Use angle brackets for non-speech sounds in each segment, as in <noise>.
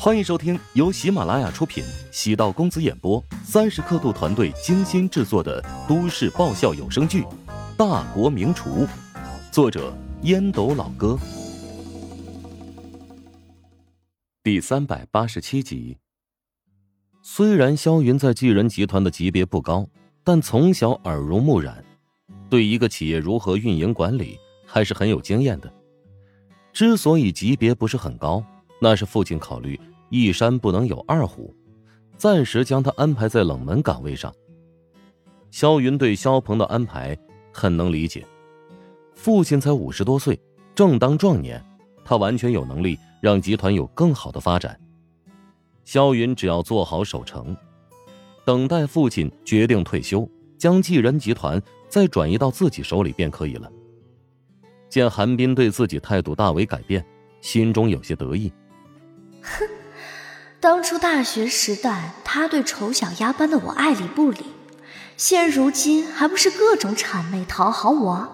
欢迎收听由喜马拉雅出品、喜道公子演播、三十刻度团队精心制作的都市爆笑有声剧《大国名厨》，作者烟斗老哥，第三百八十七集。虽然萧云在巨人集团的级别不高，但从小耳濡目染，对一个企业如何运营管理还是很有经验的。之所以级别不是很高。那是父亲考虑一山不能有二虎，暂时将他安排在冷门岗位上。萧云对萧鹏的安排很能理解，父亲才五十多岁，正当壮年，他完全有能力让集团有更好的发展。萧云只要做好守城，等待父亲决定退休，将继人集团再转移到自己手里便可以了。见韩冰对自己态度大为改变，心中有些得意。哼，<laughs> 当初大学时代，他对丑小鸭般的我爱理不理，现如今还不是各种谄媚讨好我？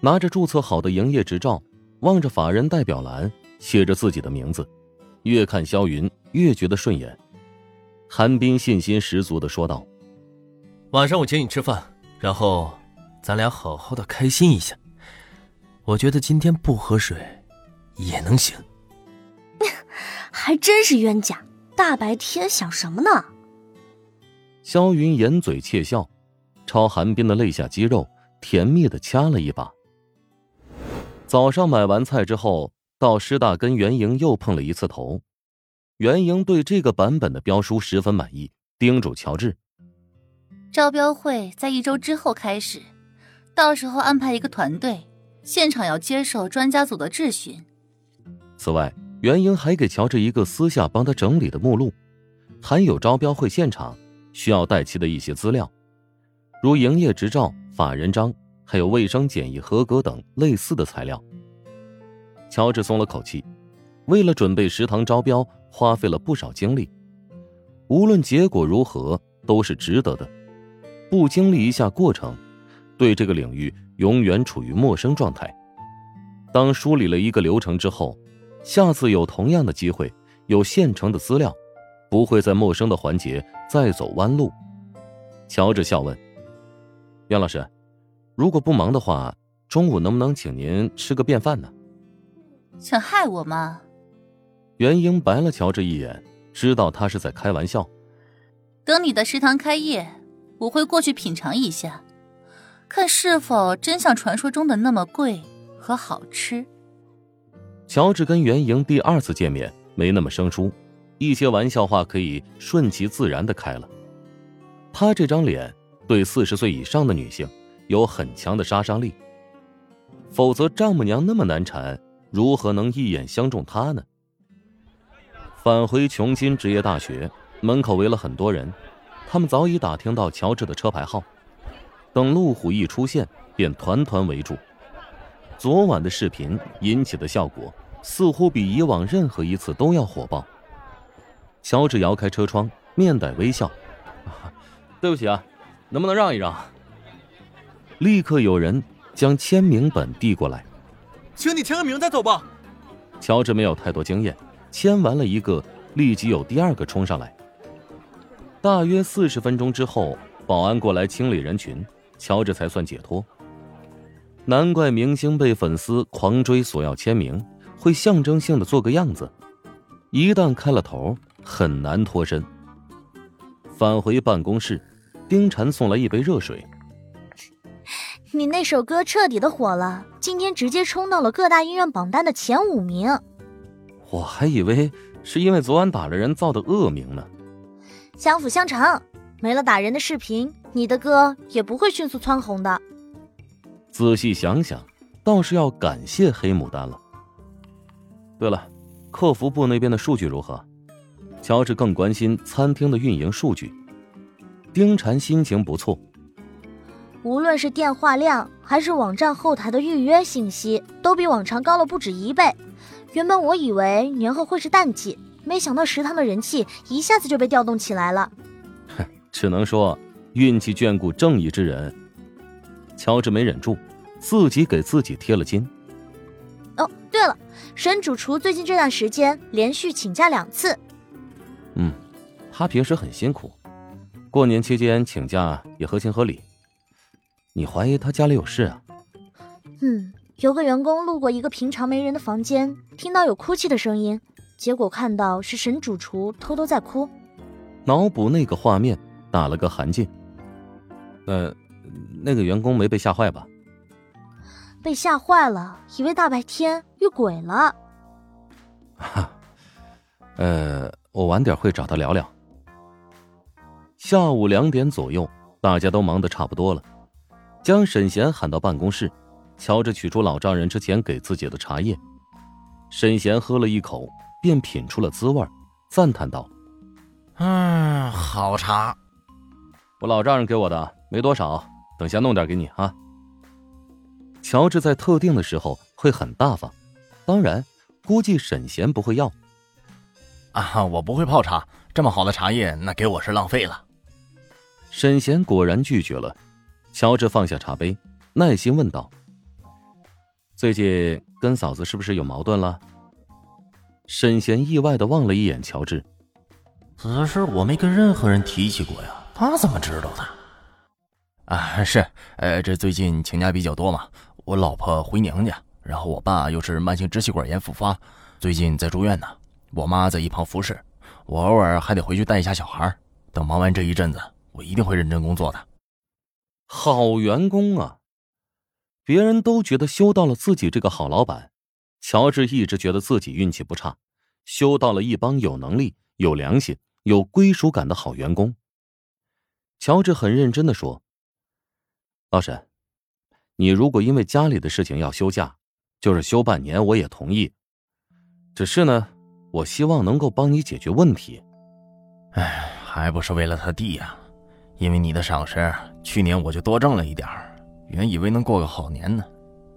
拿着注册好的营业执照，望着法人代表栏写着自己的名字，越看萧云越觉得顺眼。韩冰信心十足的说道：“晚上我请你吃饭，然后咱俩好好的开心一下。我觉得今天不喝水也能行。”还真是冤家！大白天想什么呢？萧云掩嘴窃笑，朝韩冰的肋下肌肉甜蜜的掐了一把。早上买完菜之后，到师大跟袁莹又碰了一次头。袁莹对这个版本的标书十分满意，叮嘱乔治：招标会在一周之后开始，到时候安排一个团队，现场要接受专家组的质询。此外。袁英还给乔治一个私下帮他整理的目录，含有招标会现场需要带齐的一些资料，如营业执照、法人章，还有卫生检疫合格等类似的材料。乔治松了口气，为了准备食堂招标，花费了不少精力，无论结果如何，都是值得的。不经历一下过程，对这个领域永远处于陌生状态。当梳理了一个流程之后。下次有同样的机会，有现成的资料，不会在陌生的环节再走弯路。乔治笑问：“袁老师，如果不忙的话，中午能不能请您吃个便饭呢？”想害我吗？袁英白了乔治一眼，知道他是在开玩笑。等你的食堂开业，我会过去品尝一下，看是否真像传说中的那么贵和好吃。乔治跟袁莹第二次见面没那么生疏，一些玩笑话可以顺其自然的开了。他这张脸对四十岁以上的女性有很强的杀伤力，否则丈母娘那么难缠，如何能一眼相中他呢？返回琼金职业大学门口围了很多人，他们早已打听到乔治的车牌号，等路虎一出现，便团团围住。昨晚的视频引起的效果，似乎比以往任何一次都要火爆。乔治摇开车窗，面带微笑：“ <laughs> 对不起啊，能不能让一让？”立刻有人将签名本递过来：“请你签个名再走吧。”乔治没有太多经验，签完了一个，立即有第二个冲上来。大约四十分钟之后，保安过来清理人群，乔治才算解脱。难怪明星被粉丝狂追索要签名，会象征性的做个样子，一旦开了头，很难脱身。返回办公室，丁婵送来一杯热水。你那首歌彻底的火了，今天直接冲到了各大音乐榜单的前五名。我还以为是因为昨晚打了人造的恶名呢。相辅相成，没了打人的视频，你的歌也不会迅速蹿红的。仔细想想，倒是要感谢黑牡丹了。对了，客服部那边的数据如何？乔治更关心餐厅的运营数据。丁婵心情不错，无论是电话量还是网站后台的预约信息，都比往常高了不止一倍。原本我以为年后会是淡季，没想到食堂的人气一下子就被调动起来了。哼，<laughs> 只能说运气眷顾正义之人。乔治没忍住，自己给自己贴了金。哦，对了，沈主厨最近这段时间连续请假两次。嗯，他平时很辛苦，过年期间请假也合情合理。你怀疑他家里有事啊？嗯，有个员工路过一个平常没人的房间，听到有哭泣的声音，结果看到是沈主厨偷偷在哭。脑补那个画面，打了个寒噤。呃，那个员工没被吓坏吧？被吓坏了，以为大白天遇鬼了。哈，呃，我晚点会找他聊聊。下午两点左右，大家都忙得差不多了，将沈贤喊到办公室。乔治取出老丈人之前给自己的茶叶，沈贤喝了一口，便品出了滋味，赞叹道：“嗯，好茶，我老丈人给我的，没多少，等下弄点给你啊。”乔治在特定的时候会很大方，当然，估计沈贤不会要。啊，我不会泡茶，这么好的茶叶，那给我是浪费了。沈贤果然拒绝了。乔治放下茶杯，耐心问道。最近跟嫂子是不是有矛盾了？沈贤意外的望了一眼乔治，此事我没跟任何人提起过呀，他怎么知道的？啊，是，呃，这最近请假比较多嘛，我老婆回娘家，然后我爸又是慢性支气管炎复发，最近在住院呢，我妈在一旁服侍，我偶尔还得回去带一下小孩。等忙完这一阵子，我一定会认真工作的。好员工啊！别人都觉得修到了自己这个好老板，乔治一直觉得自己运气不差，修到了一帮有能力、有良心、有归属感的好员工。乔治很认真的说：“老沈，你如果因为家里的事情要休假，就是休半年我也同意。只是呢，我希望能够帮你解决问题。哎，还不是为了他弟呀？因为你的赏识，去年我就多挣了一点。”原以为能过个好年呢，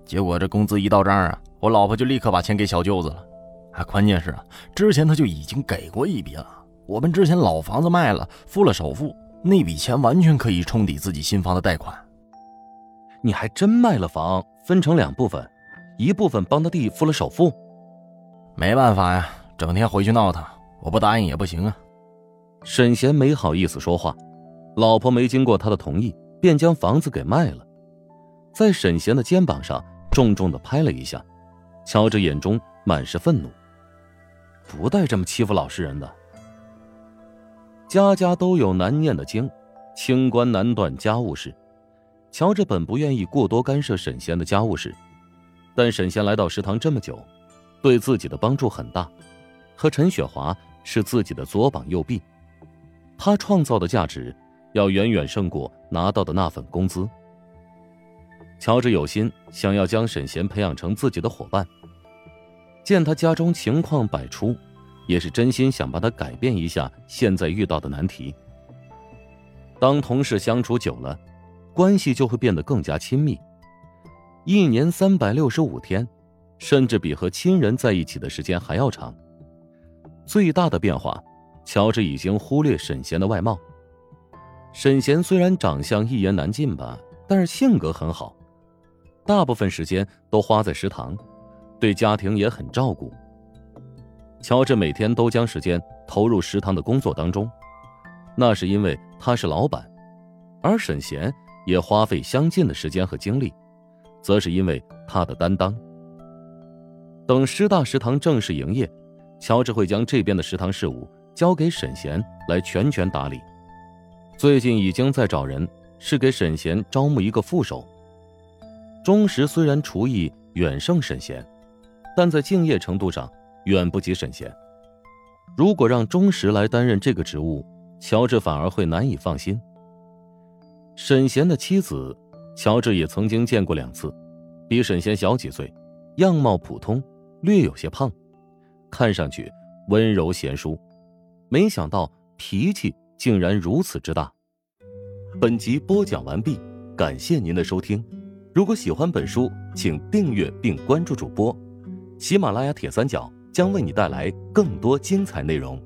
结果这工资一到账啊，我老婆就立刻把钱给小舅子了。还关键是啊，之前他就已经给过一笔了。我们之前老房子卖了，付了首付，那笔钱完全可以冲抵自己新房的贷款。你还真卖了房，分成两部分，一部分帮他弟付了首付。没办法呀，整天回去闹腾，我不答应也不行啊。沈贤没好意思说话，老婆没经过他的同意，便将房子给卖了。在沈贤的肩膀上重重的拍了一下，乔治眼中满是愤怒。不带这么欺负老实人的。家家都有难念的经，清官难断家务事。乔治本不愿意过多干涉沈贤的家务事，但沈贤来到食堂这么久，对自己的帮助很大。和陈雪华是自己的左膀右臂，他创造的价值要远远胜过拿到的那份工资。乔治有心想要将沈贤培养成自己的伙伴。见他家中情况百出，也是真心想帮他改变一下现在遇到的难题。当同事相处久了，关系就会变得更加亲密。一年三百六十五天，甚至比和亲人在一起的时间还要长。最大的变化，乔治已经忽略沈贤的外貌。沈贤虽然长相一言难尽吧，但是性格很好。大部分时间都花在食堂，对家庭也很照顾。乔治每天都将时间投入食堂的工作当中，那是因为他是老板；而沈贤也花费相近的时间和精力，则是因为他的担当。等师大食堂正式营业，乔治会将这边的食堂事务交给沈贤来全权打理。最近已经在找人，是给沈贤招募一个副手。钟石虽然厨艺远胜沈贤，但在敬业程度上远不及沈贤。如果让钟石来担任这个职务，乔治反而会难以放心。沈贤的妻子，乔治也曾经见过两次，比沈贤小几岁，样貌普通，略有些胖，看上去温柔贤淑，没想到脾气竟然如此之大。本集播讲完毕，感谢您的收听。如果喜欢本书，请订阅并关注主播。喜马拉雅铁三角将为你带来更多精彩内容。